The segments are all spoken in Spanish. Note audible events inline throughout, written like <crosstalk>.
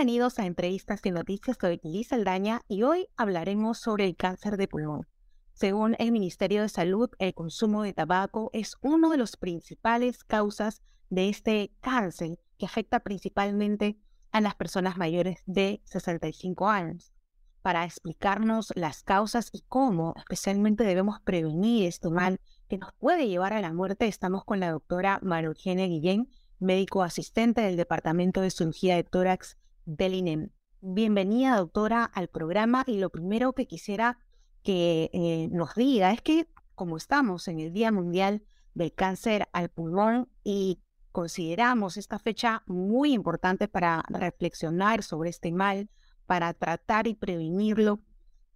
Bienvenidos a Entrevistas y Noticias. Soy Liz Aldaña y hoy hablaremos sobre el cáncer de pulmón. Según el Ministerio de Salud, el consumo de tabaco es una de las principales causas de este cáncer que afecta principalmente a las personas mayores de 65 años. Para explicarnos las causas y cómo especialmente debemos prevenir este mal que nos puede llevar a la muerte, estamos con la doctora María Guillén, médico asistente del Departamento de Cirugía de Tórax del INEM. Bienvenida, doctora, al programa y lo primero que quisiera que eh, nos diga es que como estamos en el Día Mundial del Cáncer al Pulmón y consideramos esta fecha muy importante para reflexionar sobre este mal, para tratar y prevenirlo,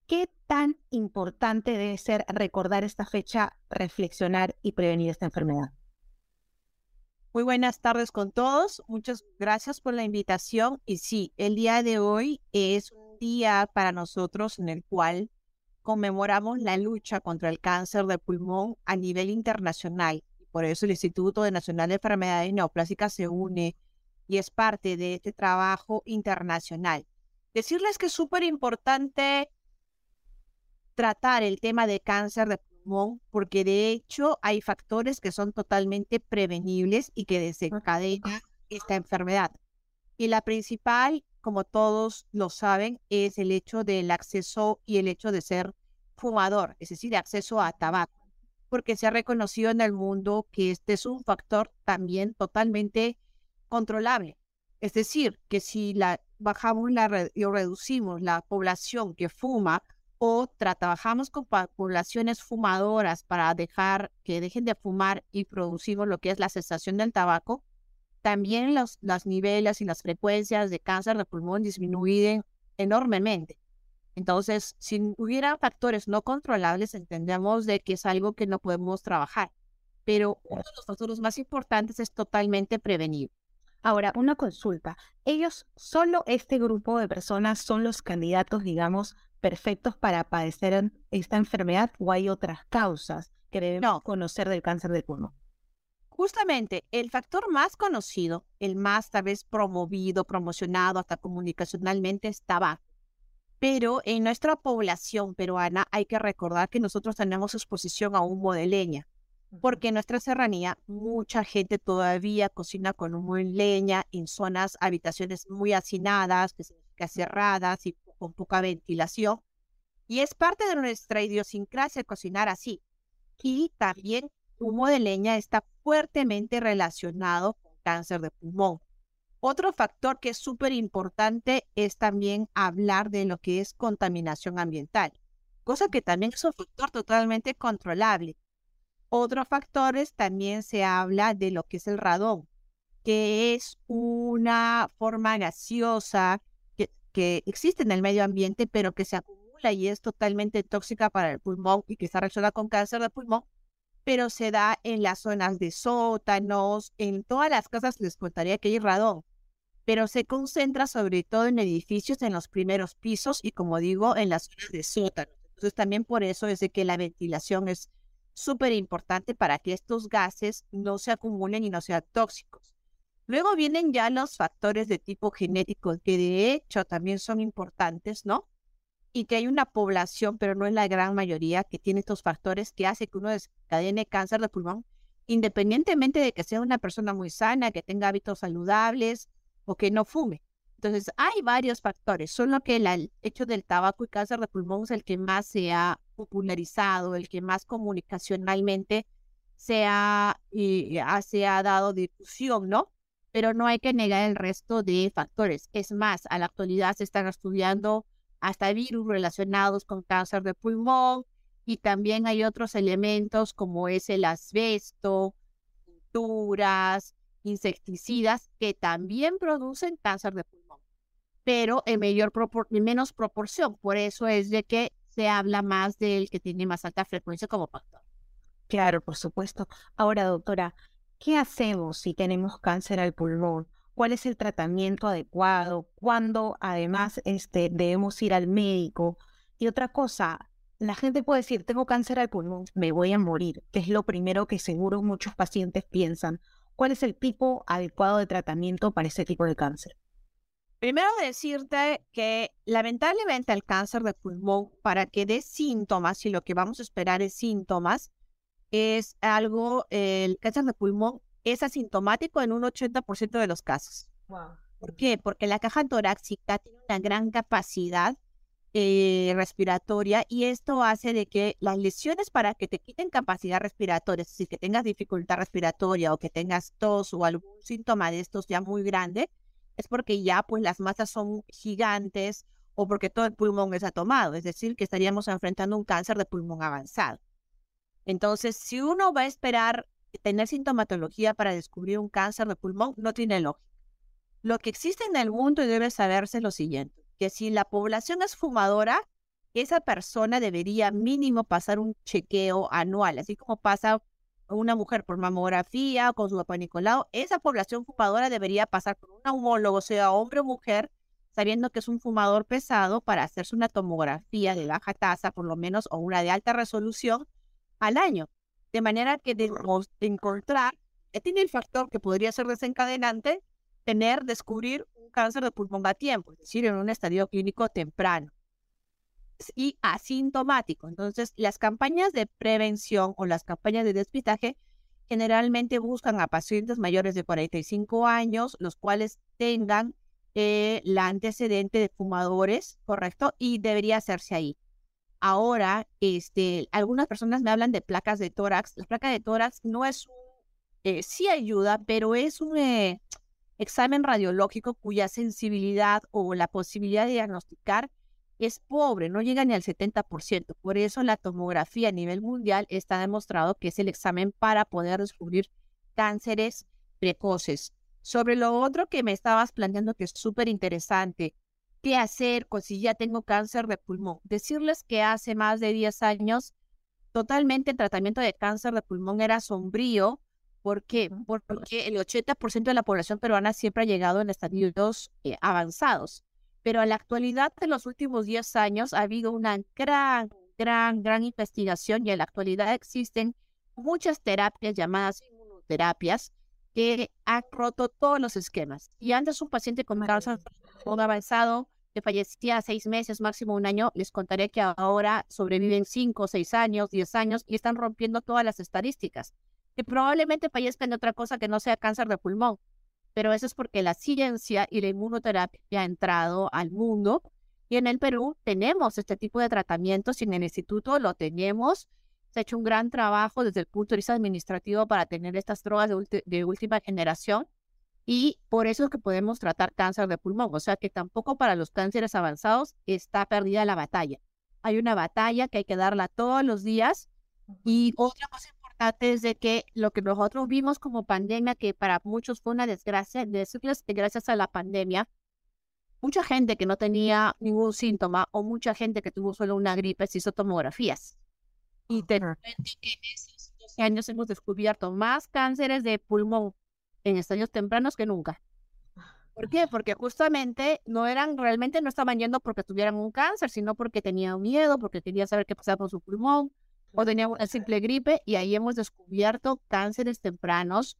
¿qué tan importante debe ser recordar esta fecha, reflexionar y prevenir esta enfermedad? Muy buenas tardes con todos. Muchas gracias por la invitación. Y sí, el día de hoy es un día para nosotros en el cual conmemoramos la lucha contra el cáncer de pulmón a nivel internacional. Por eso el Instituto Nacional de Enfermedades Neoplásicas se une y es parte de este trabajo internacional. Decirles que es súper importante tratar el tema de cáncer de pulmón porque de hecho hay factores que son totalmente prevenibles y que desencadenan esta enfermedad. Y la principal, como todos lo saben, es el hecho del acceso y el hecho de ser fumador, es decir, acceso a tabaco, porque se ha reconocido en el mundo que este es un factor también totalmente controlable. Es decir, que si la, bajamos la, y reducimos la población que fuma, trabajamos con poblaciones fumadoras para dejar que dejen de fumar y producimos lo que es la cesación del tabaco, también los, las niveles y las frecuencias de cáncer de pulmón disminuyen enormemente. Entonces, si hubiera factores no controlables, entendemos de que es algo que no podemos trabajar. Pero uno de los factores más importantes es totalmente prevenir. Ahora, una consulta. ¿Ellos, solo este grupo de personas son los candidatos, digamos, perfectos para padecer esta enfermedad o hay otras causas que debemos conocer del cáncer del pulmón? Justamente el factor más conocido, el más tal vez promovido, promocionado hasta comunicacionalmente es tabaco. Pero en nuestra población peruana hay que recordar que nosotros tenemos exposición a humo de leña, porque en nuestra serranía mucha gente todavía cocina con humo de leña en zonas, habitaciones muy hacinadas, que significa cerradas y con poca ventilación. Y es parte de nuestra idiosincrasia cocinar así. Y también humo de leña está fuertemente relacionado con cáncer de pulmón. Otro factor que es súper importante es también hablar de lo que es contaminación ambiental, cosa que también es un factor totalmente controlable. Otros factores también se habla de lo que es el radón, que es una forma gaseosa que existe en el medio ambiente, pero que se acumula y es totalmente tóxica para el pulmón y que está relacionada con cáncer de pulmón, pero se da en las zonas de sótanos, en todas las casas les contaría que hay radón, pero se concentra sobre todo en edificios en los primeros pisos y como digo, en las zonas de sótanos. Entonces también por eso es de que la ventilación es súper importante para que estos gases no se acumulen y no sean tóxicos. Luego vienen ya los factores de tipo genético, que de hecho también son importantes, ¿no? Y que hay una población, pero no es la gran mayoría, que tiene estos factores que hace que uno desencadene cáncer de pulmón, independientemente de que sea una persona muy sana, que tenga hábitos saludables o que no fume. Entonces, hay varios factores, solo que el hecho del tabaco y cáncer de pulmón es el que más se ha popularizado, el que más comunicacionalmente se ha, y, se ha dado difusión, ¿no? Pero no hay que negar el resto de factores. Es más, a la actualidad se están estudiando hasta virus relacionados con cáncer de pulmón y también hay otros elementos como es el asbesto, pinturas, insecticidas que también producen cáncer de pulmón, pero en mayor en menos proporción. Por eso es de que se habla más del que tiene más alta frecuencia como factor. Claro, por supuesto. Ahora, doctora, ¿Qué hacemos si tenemos cáncer al pulmón? ¿Cuál es el tratamiento adecuado? ¿Cuándo además este, debemos ir al médico? Y otra cosa, la gente puede decir, tengo cáncer al pulmón, me voy a morir, que es lo primero que seguro muchos pacientes piensan. ¿Cuál es el tipo adecuado de tratamiento para ese tipo de cáncer? Primero decirte que lamentablemente el cáncer de pulmón, para que dé síntomas, y lo que vamos a esperar es síntomas, es algo, el cáncer de pulmón es asintomático en un 80% de los casos. ¿Por qué? Porque la caja torácica tiene una gran capacidad eh, respiratoria y esto hace de que las lesiones para que te quiten capacidad respiratoria, es decir, que tengas dificultad respiratoria o que tengas tos o algún síntoma de estos ya muy grande, es porque ya pues las masas son gigantes o porque todo el pulmón está tomado, es decir, que estaríamos enfrentando un cáncer de pulmón avanzado. Entonces, si uno va a esperar tener sintomatología para descubrir un cáncer de pulmón, no tiene lógica. Lo que existe en el mundo y debe saberse es lo siguiente que si la población es fumadora, esa persona debería mínimo pasar un chequeo anual, así como pasa una mujer por mamografía con su papá Nicolau, esa población fumadora debería pasar por un homólogo, sea hombre o mujer, sabiendo que es un fumador pesado para hacerse una tomografía de baja tasa, por lo menos, o una de alta resolución al año. De manera que debemos encontrar, que tiene el factor que podría ser desencadenante, tener, descubrir cáncer de pulmón a tiempo, es decir, en un estadio clínico temprano y asintomático. Entonces, las campañas de prevención o las campañas de despistaje generalmente buscan a pacientes mayores de 45 años, los cuales tengan eh, la antecedente de fumadores, ¿correcto? Y debería hacerse ahí. Ahora, este, algunas personas me hablan de placas de tórax. La placa de tórax no es eh, sí ayuda, pero es un, eh, examen radiológico cuya sensibilidad o la posibilidad de diagnosticar es pobre, no llega ni al 70%. Por eso la tomografía a nivel mundial está demostrado que es el examen para poder descubrir cánceres precoces. Sobre lo otro que me estabas planteando que es súper interesante, ¿qué hacer con si ya tengo cáncer de pulmón? Decirles que hace más de 10 años totalmente el tratamiento de cáncer de pulmón era sombrío ¿Por qué? Porque el 80% de la población peruana siempre ha llegado en estadios eh, avanzados. Pero en la actualidad, en los últimos 10 años, ha habido una gran, gran, gran investigación y en la actualidad existen muchas terapias llamadas inmunoterapias que han roto todos los esquemas. Y antes un paciente con cáncer avanzado que fallecía seis meses, máximo un año, les contaré que ahora sobreviven cinco, seis años, diez años y están rompiendo todas las estadísticas que probablemente fallezcan de otra cosa que no sea cáncer de pulmón. Pero eso es porque la ciencia y la inmunoterapia ha entrado al mundo y en el Perú tenemos este tipo de tratamientos y en el instituto lo tenemos. Se ha hecho un gran trabajo desde el punto de vista administrativo para tener estas drogas de, de última generación y por eso es que podemos tratar cáncer de pulmón. O sea que tampoco para los cánceres avanzados está perdida la batalla. Hay una batalla que hay que darla todos los días. Y otra cosa es de que lo que nosotros vimos como pandemia, que para muchos fue una desgracia, decirles que gracias a la pandemia, mucha gente que no tenía ningún síntoma o mucha gente que tuvo solo una gripe se hizo tomografías. Y de repente en esos 12 años hemos descubierto más cánceres de pulmón en estadios tempranos que nunca. ¿Por qué? Porque justamente no eran, realmente no estaban yendo porque tuvieran un cáncer, sino porque tenían miedo, porque querían saber qué pasaba con su pulmón, o tenía una simple gripe y ahí hemos descubierto cánceres tempranos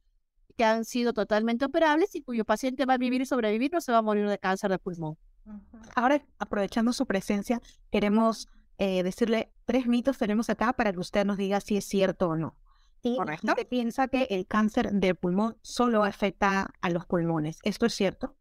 que han sido totalmente operables y cuyo paciente va a vivir y sobrevivir no se va a morir de cáncer de pulmón. Ahora, aprovechando su presencia, queremos eh, decirle tres mitos tenemos acá para que usted nos diga si es cierto o no. Y piensa que el cáncer de pulmón solo afecta a los pulmones. ¿Esto es cierto?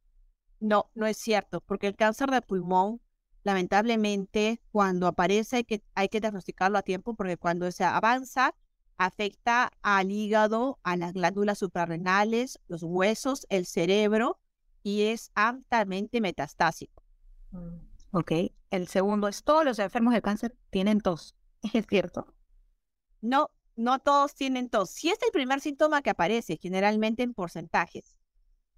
No, no es cierto, porque el cáncer de pulmón lamentablemente, cuando aparece hay que, hay que diagnosticarlo a tiempo porque cuando se avanza, afecta al hígado, a las glándulas suprarrenales, los huesos, el cerebro y es altamente metastásico. Mm, ok. El segundo es, todos los enfermos de cáncer tienen tos. <laughs> ¿Es cierto? No, no todos tienen tos. Sí es el primer síntoma que aparece, generalmente en porcentajes,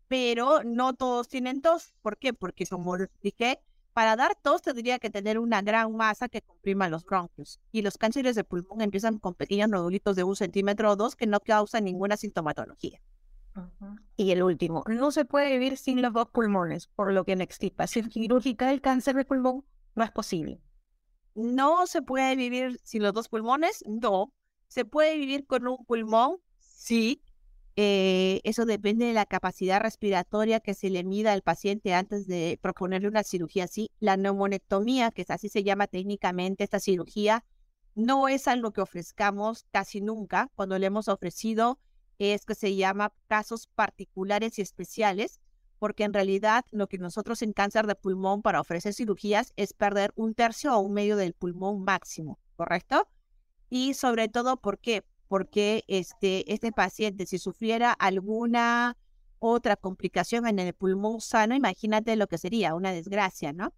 pero no todos tienen tos. ¿Por qué? Porque como dije, para dar tos tendría que tener una gran masa que comprima los bronquios. Y los cánceres de pulmón empiezan con pequeños nodulitos de un centímetro o dos que no causan ninguna sintomatología. Y el último, no se puede vivir sin los dos pulmones, por lo que en extirpación quirúrgica del cáncer de pulmón no es posible. No se puede vivir sin los dos pulmones, no. Se puede vivir con un pulmón, sí, Eh, eso depende de la capacidad respiratoria que se le mida al paciente antes de proponerle una cirugía así. La neumonectomía, que así se llama técnicamente esta cirugía, no es algo que ofrezcamos casi nunca. Cuando le hemos ofrecido es que se llama casos particulares y especiales, porque en realidad lo que nosotros en cáncer de pulmón para ofrecer cirugías es perder un tercio o un medio del pulmón máximo, ¿correcto? Y sobre todo, ¿por qué? Porque este, este paciente, si sufriera alguna otra complicación en el pulmón sano, imagínate lo que sería, una desgracia, ¿no?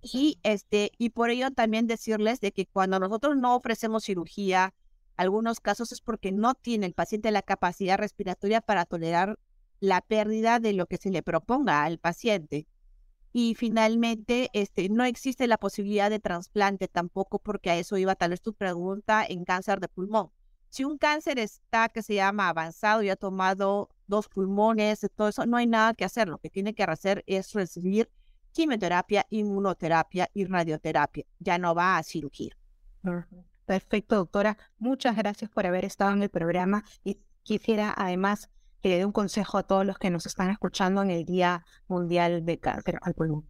Y, este, y por ello también decirles de que cuando nosotros no ofrecemos cirugía, algunos casos es porque no tiene el paciente la capacidad respiratoria para tolerar la pérdida de lo que se le proponga al paciente. Y finalmente, este, no existe la posibilidad de trasplante tampoco, porque a eso iba tal vez tu pregunta en cáncer de pulmón. Si un cáncer está que se llama avanzado y ha tomado dos pulmones, todo eso, no hay nada que hacer. Lo que tiene que hacer es recibir quimioterapia, inmunoterapia y radioterapia. Ya no va a cirugía. Perfecto, doctora. Muchas gracias por haber estado en el programa y quisiera además que le dé un consejo a todos los que nos están escuchando en el Día Mundial de Cáncer al Pulmón.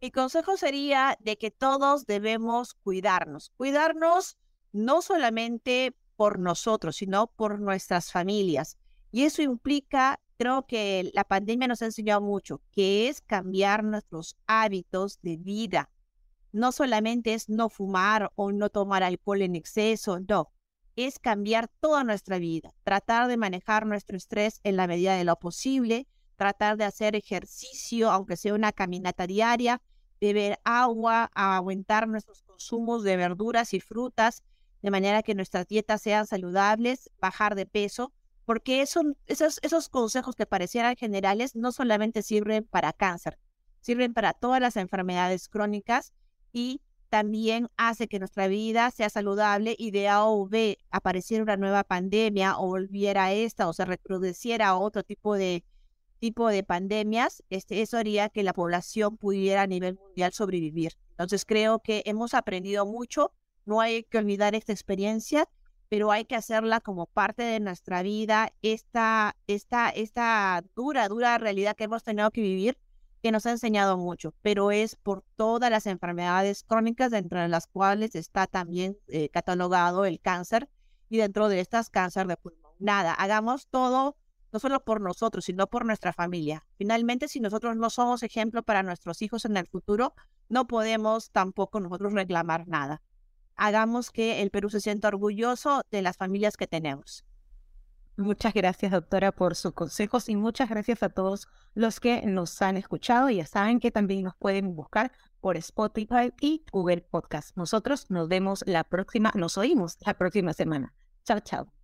Mi consejo sería de que todos debemos cuidarnos. Cuidarnos no solamente por nosotros, sino por nuestras familias. Y eso implica, creo que la pandemia nos ha enseñado mucho, que es cambiar nuestros hábitos de vida. No solamente es no fumar o no tomar alcohol en exceso, no es cambiar toda nuestra vida, tratar de manejar nuestro estrés en la medida de lo posible, tratar de hacer ejercicio, aunque sea una caminata diaria, beber agua, aumentar nuestros consumos de verduras y frutas, de manera que nuestras dietas sean saludables, bajar de peso, porque esos, esos consejos que parecieran generales no solamente sirven para cáncer, sirven para todas las enfermedades crónicas y también hace que nuestra vida sea saludable y de A o B apareciera una nueva pandemia o volviera esta o se reproduciera otro tipo de tipo de pandemias, este, eso haría que la población pudiera a nivel mundial sobrevivir. Entonces creo que hemos aprendido mucho, no hay que olvidar esta experiencia, pero hay que hacerla como parte de nuestra vida, esta, esta, esta dura, dura realidad que hemos tenido que vivir que nos ha enseñado mucho, pero es por todas las enfermedades crónicas, dentro de las cuales está también eh, catalogado el cáncer y dentro de estas cáncer de pulmón. Nada, hagamos todo, no solo por nosotros, sino por nuestra familia. Finalmente, si nosotros no somos ejemplo para nuestros hijos en el futuro, no podemos tampoco nosotros reclamar nada. Hagamos que el Perú se sienta orgulloso de las familias que tenemos. Muchas gracias, doctora, por sus consejos y muchas gracias a todos los que nos han escuchado. Ya saben que también nos pueden buscar por Spotify y Google Podcast. Nosotros nos vemos la próxima, nos oímos la próxima semana. Chao, chao.